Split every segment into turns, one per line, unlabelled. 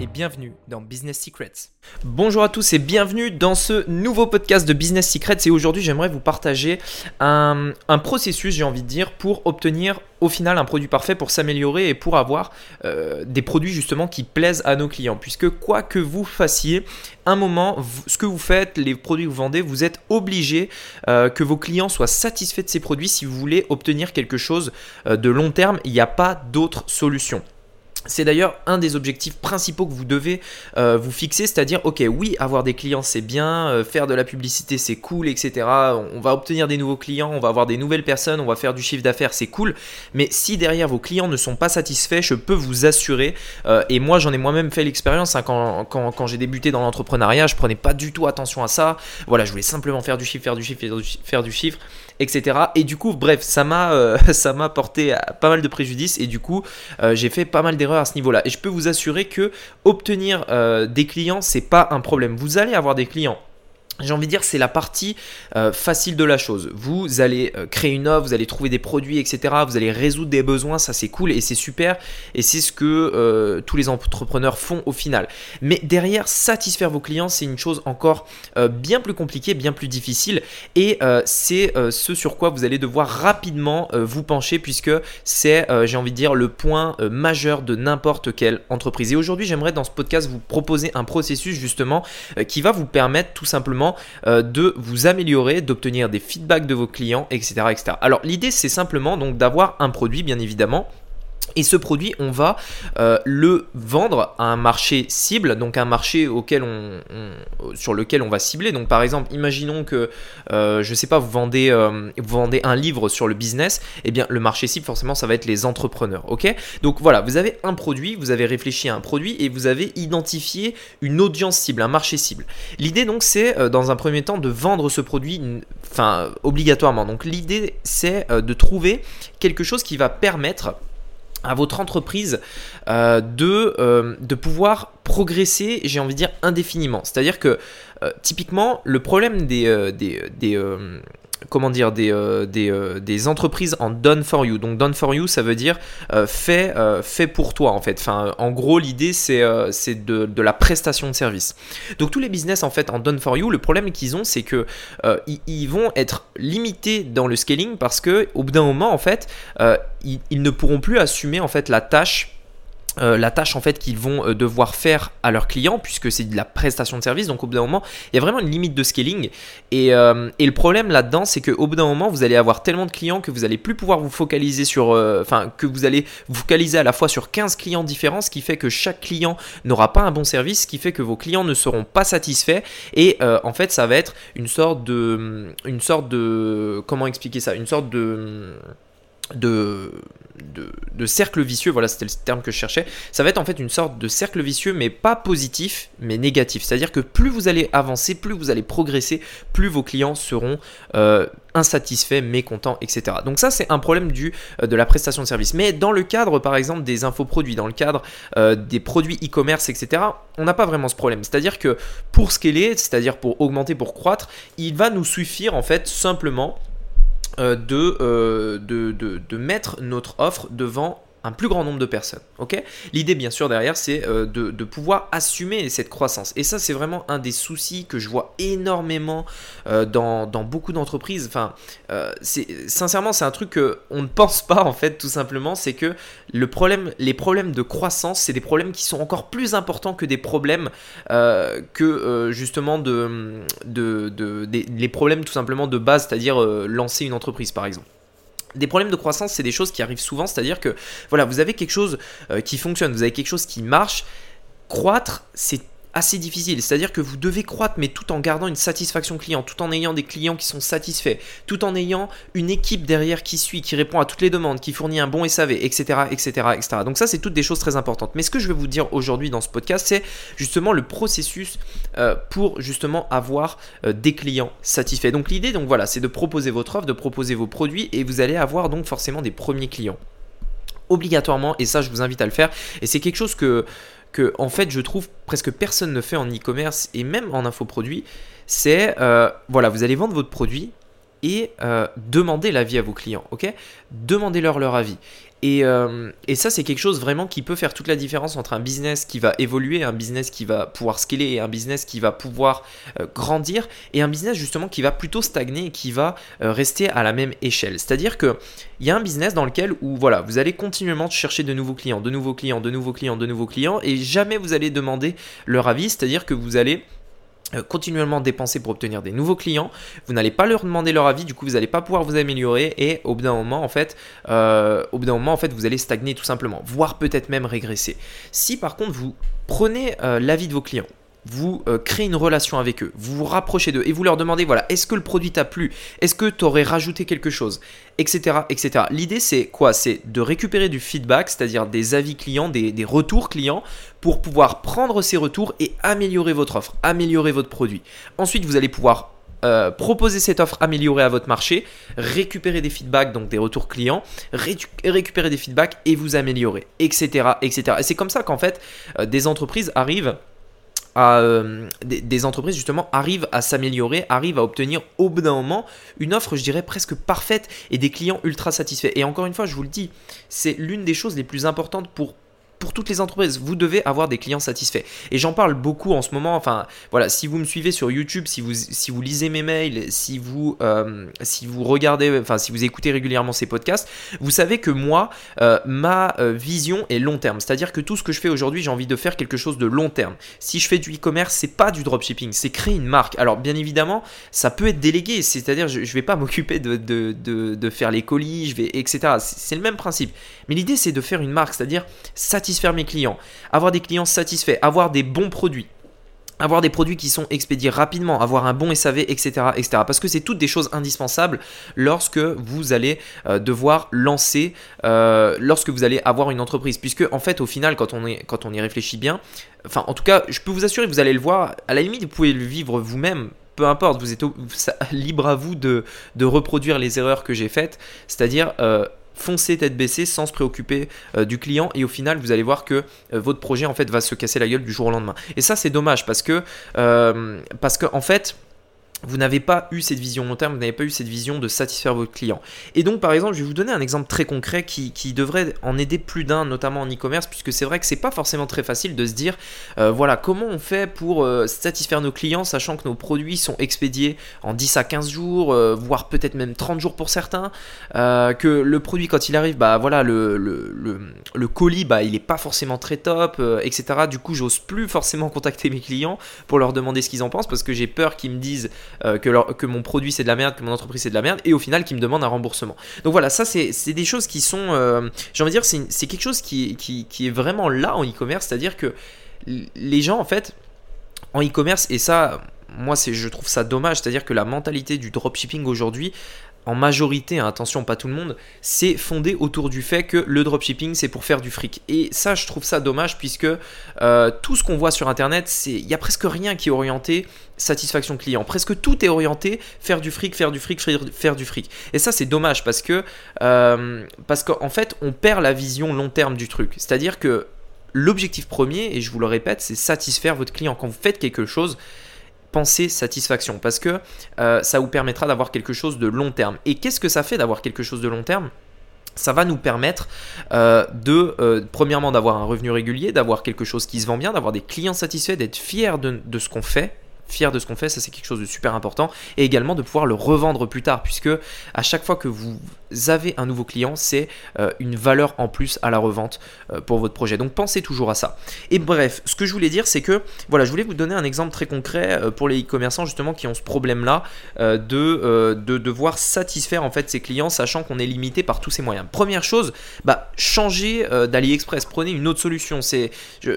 et bienvenue dans Business Secrets. Bonjour à tous et bienvenue dans ce nouveau podcast de Business Secrets et aujourd'hui j'aimerais vous partager un, processus, j'ai envie de dire, pour obtenir au final un produit parfait pour s'améliorer et pour avoir euh, des produits justement qui plaisent à nos clients. Puisque quoi que vous fassiez, un moment, ce que vous faites, les produits que vous vendez, vous êtes obligé euh, que vos clients soient satisfaits de ces produits si vous voulez obtenir quelque chose euh, de long terme. Il n'y a pas d'autre solution. C'est d'ailleurs un des objectifs principaux que vous devez euh, vous fixer, c'est-à-dire, ok, oui, avoir des clients c'est bien, euh, faire de la publicité c'est cool, etc. On va obtenir des nouveaux clients, on va avoir des nouvelles personnes, on va faire du chiffre d'affaires, c'est cool. Mais si derrière vos clients ne sont pas satisfaits, je peux vous assurer, euh, et moi j'en ai moi-même fait l'expérience, hein, quand, quand, j'ai débuté dans l'entrepreneuriat, je prenais pas du tout attention à ça. Voilà, je voulais simplement faire du chiffre, faire du chiffre, faire du chiffre etc. Et du coup, bref, ça m'a euh, ça m'a porté pas mal de préjudices et du coup, euh, j'ai fait pas mal d'erreurs à ce niveau-là. Et je peux vous assurer que obtenir euh, des clients, c'est pas un problème. Vous allez avoir des clients j'ai envie de dire, c'est la partie euh, facile de la chose. Vous allez euh, créer une offre, vous allez trouver des produits, etc. Vous allez résoudre des besoins, ça c'est cool et c'est super. Et c'est ce que euh, tous les entrepreneurs font au final. Mais derrière, satisfaire vos clients, c'est une chose encore bien plus compliquée, bien plus difficile. Et c'est ce sur quoi vous allez devoir rapidement vous pencher puisque c'est, j'ai envie de dire, le point majeur de n'importe quelle entreprise. Et aujourd'hui, j'aimerais dans ce podcast vous proposer un processus justement qui va vous permettre tout simplement euh, de vous améliorer, d'obtenir des feedbacks de vos clients, etc. etc. Alors l'idée c'est simplement donc d'avoir un produit bien évidemment et ce produit, on va euh, le vendre à un marché cible, donc un marché auquel on, sur lequel on va cibler. Donc par exemple, imaginons que, euh, je ne sais pas, vous vendez, euh, vous vendez un livre sur le business, et eh bien le marché cible, forcément, ça va être les entrepreneurs. donc voilà, vous avez un produit, vous avez réfléchi à un produit et vous avez identifié une audience cible, un marché cible. L'idée donc, c'est dans un premier temps de vendre ce produit, enfin obligatoirement. Donc l'idée, c'est de trouver quelque chose qui va permettre à votre entreprise euh, de, euh, de pouvoir progresser, j'ai envie de dire, indéfiniment. C'est-à-dire que euh, typiquement, le problème des, des comment dire, des, euh, euh, des, entreprises en done for you. Donc done for you, ça veut dire euh, fait, fait pour toi en fait. Enfin, en gros, l'idée c'est de, de, la prestation de service. Donc tous les business en fait en done for you, le problème qu'ils ont, c'est que ils, vont être limités dans le scaling parce que au bout d'un moment en fait, ils, ils, ne pourront plus assumer en fait la tâche euh, la tâche en fait qu'ils vont euh, devoir faire à leurs clients puisque c'est de la prestation de service. Donc au bout d'un moment il y a vraiment une limite de scaling. Et, euh, et le problème là-dedans c'est qu'au bout d'un moment vous allez avoir tellement de clients que vous allez plus pouvoir vous focaliser sur enfin que vous allez vous focaliser à la fois sur 15 clients différents ce qui fait que chaque client n'aura pas un bon service ce qui fait que vos clients ne seront pas satisfaits. Et en fait ça va être une sorte de une sorte de comment expliquer ça? Une sorte de de, cercle vicieux, voilà c'était le terme que je cherchais, ça va être en fait une sorte de cercle vicieux mais pas positif mais négatif. C'est-à-dire que plus vous allez avancer, plus vous allez progresser, plus vos clients seront euh, insatisfaits, mécontents, etc. Donc ça c'est un problème du, euh, de la prestation de service. Mais dans le cadre par exemple des infoproduits, dans le cadre euh, des produits e-commerce, etc., on n'a pas vraiment ce problème. C'est-à-dire que pour scaler, c'est-à-dire pour augmenter, pour croître, il va nous suffire en fait simplement euh, euh, de, de, de, mettre notre offre devant un plus grand nombre de personnes. ok? L'idée, bien sûr, derrière, c'est euh, de, pouvoir assumer cette croissance. Et ça, c'est vraiment un des soucis que je vois énormément euh, dans, beaucoup d'entreprises. Enfin, euh, sincèrement, c'est un truc qu'on ne pense pas, en fait, tout simplement. C'est que le problème, les problèmes de croissance, c'est des problèmes qui sont encore plus importants que des problèmes que, justement, de, de, les problèmes tout simplement de base, c'est-à-dire lancer une entreprise, par exemple des problèmes de croissance, c'est des choses qui arrivent souvent, c'est-à-dire que voilà, vous avez quelque chose euh, qui fonctionne, vous avez quelque chose qui marche. Croître, c'est assez difficile. C'est-à-dire que vous devez croître, mais tout en gardant une satisfaction client, tout en ayant des clients qui sont satisfaits, tout en ayant une équipe derrière qui suit, qui répond à toutes les demandes, qui fournit un bon SAV, etc., etc., etc. Donc ça, c'est toutes des choses très importantes. Mais ce que je vais vous dire aujourd'hui dans ce podcast, c'est justement le processus euh, pour justement avoir euh, des clients satisfaits. Donc l'idée, donc voilà, c'est de proposer votre offre, de proposer vos produits, et vous allez avoir donc forcément des premiers clients. obligatoirement, et ça je vous invite à le faire, et c'est quelque chose que, que en fait je trouve presque personne ne fait en e-commerce et même en infoproduit, c'est euh, voilà, vous allez vendre votre produit et euh, demandez l'avis à vos clients, ok? Demandez-leur leur avis. Euh, et, ça, c'est quelque chose vraiment qui peut faire toute la différence entre un business qui va évoluer, un business qui va pouvoir scaler, et un business qui va pouvoir euh, grandir, et un business justement qui va plutôt stagner et qui va euh, rester à la même échelle. C'est-à-dire qu'il y a un business dans lequel où voilà, vous allez continuellement chercher de nouveaux clients, de nouveaux clients, de nouveaux clients, de nouveaux clients, et jamais vous allez demander leur avis. C'est-à-dire que vous allez continuellement dépenser pour obtenir des nouveaux clients. Vous n'allez pas leur demander leur avis, du coup vous n'allez pas pouvoir vous améliorer et au bout d'un moment en fait, euh, au bout d'un moment en fait vous allez stagner tout simplement, voire peut-être même régresser. Si par contre vous prenez euh, l'avis de vos clients, vous euh, créez une relation avec eux, vous vous rapprochez d'eux et vous leur demandez voilà, est-ce que le produit t'a plu? Est-ce que tu aurais rajouté quelque chose? Etc. etc. L'idée c'est quoi? C'est de récupérer du feedback, c'est-à-dire des avis clients, des, retours clients, pour pouvoir prendre ces retours et améliorer votre offre, améliorer votre produit. Ensuite, vous allez pouvoir euh, proposer cette offre améliorée à votre marché, récupérer des feedbacks, donc des retours clients, récupérer des feedbacks et vous améliorer, etc. etc. Et c'est comme ça qu'en fait, euh, des entreprises arrivent euh, des, entreprises justement arrivent à s'améliorer, arrivent à obtenir au bout d'un moment une offre, je dirais, presque parfaite et des clients ultra satisfaits. Et encore une fois, je vous le dis, c'est l'une des choses les plus importantes pour pour toutes les entreprises. Vous devez avoir des clients satisfaits. Et j'en parle beaucoup en ce moment. Enfin, voilà, si vous me suivez sur YouTube, si vous, si vous lisez mes mails, si vous, euh, si vous regardez, enfin, si vous écoutez régulièrement ces podcasts, vous savez que moi, euh, ma euh, vision est long terme. C'est-à-dire que tout ce que je fais aujourd'hui, j'ai envie de faire quelque chose de long terme. Si je fais du e-commerce, c'est pas du dropshipping, c'est créer une marque. Alors, bien évidemment, ça peut être délégué. C'est-à-dire, je, je vais pas m'occuper de, de, de, faire les colis, je vais, etc. C'est le même principe. Mais l'idée, c'est de faire une marque, c'est-à-dire satisfaire satisfaire mes clients, avoir des clients satisfaits, avoir des bons produits avoir des produits qui sont expédiés rapidement, avoir un bon SAV, etc. etc. parce que c'est toutes des choses indispensables lorsque vous allez euh, devoir lancer, euh, lorsque vous allez avoir une entreprise. Puisque en fait au final quand on, y réfléchit bien, enfin en tout cas je peux vous assurer, vous allez le voir, à la limite vous pouvez le vivre vous-même peu importe, vous êtes libre à vous de, de, reproduire les erreurs que j'ai faites, c'est-à-dire euh, foncez tête baissée sans se préoccuper euh, du client et au final vous allez voir que euh, votre projet en fait va se casser la gueule du jour au lendemain. Et ça c'est dommage parce que euh, parce que en fait vous n'avez pas eu cette vision long terme, vous n'avez pas eu cette vision de satisfaire votre client. Et donc, par exemple, je vais vous donner un exemple très concret qui, devrait en aider plus d'un, notamment en e-commerce, puisque c'est vrai que c'est pas forcément très facile de se dire, euh, voilà, comment on fait pour euh, satisfaire nos clients, sachant que nos produits sont expédiés en 10 à 15 jours, euh, voire peut-être même 30 jours pour certains, que le produit, quand il arrive, bah voilà, le, le, colis, bah il est pas forcément très top, etc. Du coup, j'ose plus forcément contacter mes clients pour leur demander ce qu'ils en pensent, parce que j'ai peur qu'ils me disent euh, que, mon produit c'est de la merde, que mon entreprise c'est de la merde, et au final qui me demande un remboursement. Donc voilà, ça c'est des choses qui sont, euh, j'ai envie de dire, c'est quelque chose qui, est vraiment là en e-commerce, c'est-à-dire que les gens en fait, en e-commerce, et ça, moi je trouve ça dommage, c'est-à-dire que la mentalité du dropshipping aujourd'hui en majorité, hein, attention pas tout le monde, c'est fondé autour du fait que le dropshipping c'est pour faire du fric. Et ça je trouve ça dommage puisque euh, tout ce qu'on voit sur internet, il y a presque rien qui est orienté satisfaction client. Presque tout est orienté faire du fric, faire du fric, faire du fric. Et ça c'est dommage parce que euh, parce qu'en fait on perd la vision long terme du truc. C'est-à-dire que l'objectif premier, et je vous le répète, c'est satisfaire votre client. Quand vous faites quelque chose, pensée satisfaction parce que euh, ça vous permettra d'avoir quelque chose de long terme. Et qu'est-ce que ça fait d'avoir quelque chose de long terme? Ça va nous permettre euh, de, euh, premièrement, d'avoir un revenu régulier, d'avoir quelque chose qui se vend bien, d'avoir des clients satisfaits, d'être fier de, de ce qu'on fait, fier de ce qu'on fait, ça c'est quelque chose de super important, et également de pouvoir le revendre plus tard, puisque à chaque fois que vous avez un nouveau client, c'est euh, une valeur en plus à la revente euh, pour votre projet. Donc pensez toujours à ça. Et bref, ce que je voulais dire, c'est que voilà, je voulais vous donner un exemple très concret euh, pour les e-commerçants justement qui ont ce problème-là de, de devoir satisfaire en fait ses clients, sachant qu'on est limité par tous ces moyens. Première chose, bah changez d'AliExpress, prenez une autre solution. C'est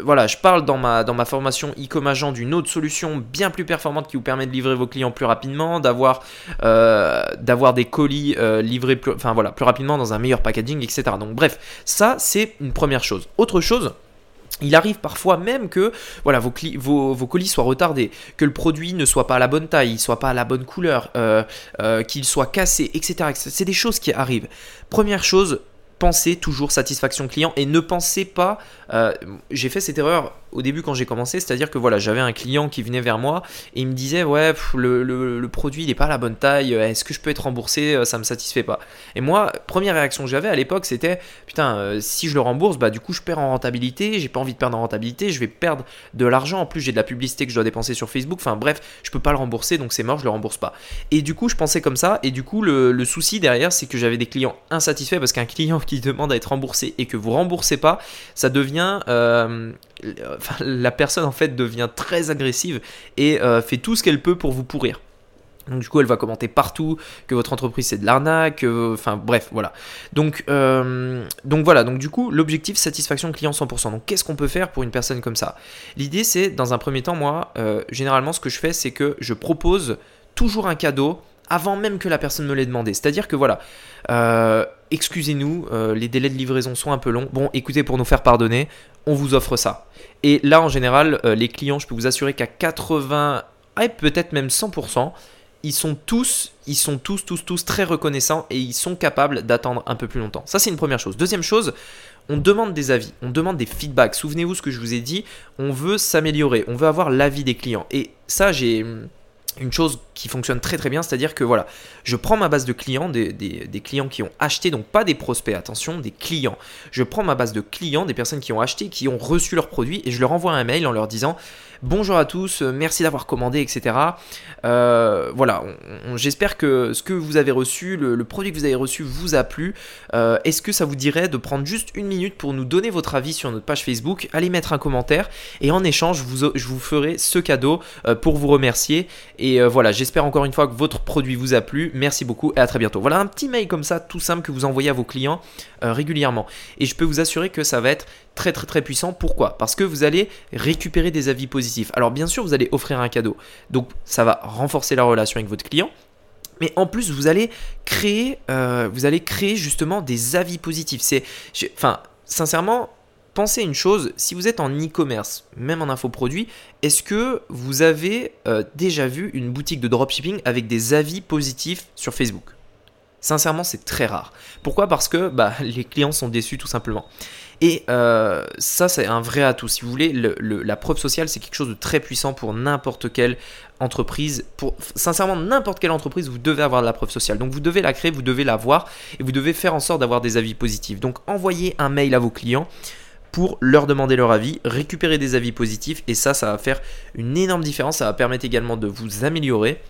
voilà, je parle dans ma dans ma formation e-com agent d'une autre solution bien plus performante qui vous permet de livrer vos clients plus rapidement, d'avoir d'avoir des colis livrés plus enfin voilà, plus rapidement dans un meilleur packaging, etc. Donc bref, ça c'est une première chose. Autre chose, il arrive parfois même que voilà, vos, colis soient retardés, que le produit ne soit pas à la bonne taille, soit pas à la bonne couleur, euh, euh, qu'il soit cassé, etc. C'est des choses qui arrivent. Première chose, pensez toujours satisfaction client et ne pensez pas. Euh, j'ai fait cette erreur au début quand j'ai commencé, c'est-à-dire que voilà, j'avais un client qui venait vers moi et il me disait ouais le, produit n'est pas la bonne taille, est-ce que je peux être remboursé, euh, ça me satisfait pas. Et moi, première réaction que j'avais à l'époque, c'était putain euh, si je le rembourse, bah du coup je perds en rentabilité, j'ai pas envie de perdre en rentabilité, je vais perdre de l'argent, en plus j'ai de la publicité que je dois dépenser sur Facebook, enfin bref, je peux pas le rembourser donc c'est mort, je le rembourse pas. Et du coup je pensais comme ça et du coup le, le souci derrière c'est que j'avais des clients insatisfaits parce qu'un client demande à être remboursé et que vous remboursez pas, ça devient euh, la personne en fait devient très agressive et euh, fait tout ce qu'elle peut pour vous pourrir. Donc du coup, elle va commenter partout que votre entreprise c'est de l'arnaque, enfin bref, voilà. Donc, euh, donc voilà, donc du coup, l'objectif satisfaction client 100%. Donc qu'est-ce qu'on peut faire pour une personne comme ça? L'idée c'est, dans un premier temps, moi, généralement ce que je fais, c'est que je propose toujours un cadeau avant même que la personne me l'ait demandé. C'est-à-dire que voilà, euh, excusez-nous, euh, les délais de livraison sont un peu longs. Bon, écoutez, pour nous faire pardonner, on vous offre ça. Et là, en général, euh, les clients, je peux vous assurer qu'à 80, et peut-être même 100%, ils sont tous, ils sont tous, tous, tous très reconnaissants et ils sont capables d'attendre un peu plus longtemps. Ça, c'est une première chose. Deuxième chose, on demande des avis, on demande des feedbacks. Souvenez-vous ce que je vous ai dit, on veut s'améliorer, on veut avoir l'avis des clients. Et ça, j'ai une chose qui fonctionne très très bien, c'est-à-dire que voilà, je prends ma base de clients, des, clients qui ont acheté, donc pas des prospects, attention, des clients. Je prends ma base de clients, des personnes qui ont acheté, qui ont reçu leurs produits, et je leur envoie un mail en leur disant bonjour à tous, euh, merci d'avoir commandé, etc. Euh, voilà, j'espère que ce que vous avez reçu, le, produit que vous avez reçu vous a plu. Euh, est-ce que ça vous dirait de prendre juste une minute pour nous donner votre avis sur notre page Facebook Allez mettre un commentaire et en échange, je vous ferai ce cadeau pour vous remercier. Et voilà, j'espère encore une fois que votre produit vous a plu. Merci beaucoup et à très bientôt. Voilà un petit mail comme ça, tout simple, que vous envoyez à vos clients régulièrement. Et je peux vous assurer que ça va être très très très puissant. Pourquoi? Parce que vous allez récupérer des avis positifs. Alors bien sûr, vous allez offrir un cadeau. Donc ça va renforcer la relation avec votre client. Mais en plus, vous allez créer, euh, vous allez créer justement des avis positifs. C'est, enfin, sincèrement, pensez une chose. Si vous êtes en e-commerce, même en infoproduit, est-ce que vous avez euh, déjà vu une boutique de dropshipping avec des avis positifs sur Facebook? Sincèrement, c'est très rare. Pourquoi? Parce que bah, les clients sont déçus tout simplement. Et euh, ça, c'est un vrai atout. Si vous voulez, la preuve sociale, c'est quelque chose de très puissant pour n'importe quelle entreprise. Pour sincèrement, n'importe quelle entreprise, vous devez avoir de la preuve sociale. Donc, vous devez la créer, vous devez la voir et vous devez faire en sorte d'avoir des avis positifs. Donc, envoyez un mail à vos clients pour leur demander leur avis, récupérer des avis positifs et ça, ça va faire une énorme différence. Ça va permettre également de vous améliorer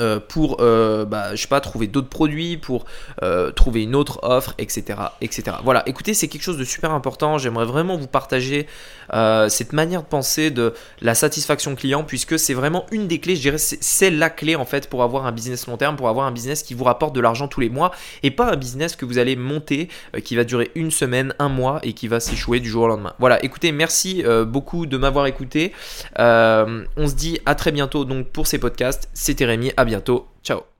euh, pour, euh, bah, je sais pas, trouver d'autres produits, pour euh, trouver une autre offre, etc., etc. Voilà, écoutez, c'est quelque chose de super important. J'aimerais vraiment vous partager cette manière de penser de la satisfaction client, puisque c'est vraiment une des clés. Je dirais, c'est la clé en fait pour avoir un business long terme, pour avoir un business qui vous rapporte de l'argent tous les mois, et pas un business que vous allez monter, qui va durer une semaine, un mois, et qui va s'échouer du jour au lendemain. Voilà, écoutez, merci beaucoup de m'avoir écouté. on se dit à très bientôt donc pour ces podcasts. C'était Rémi bientôt. Ciao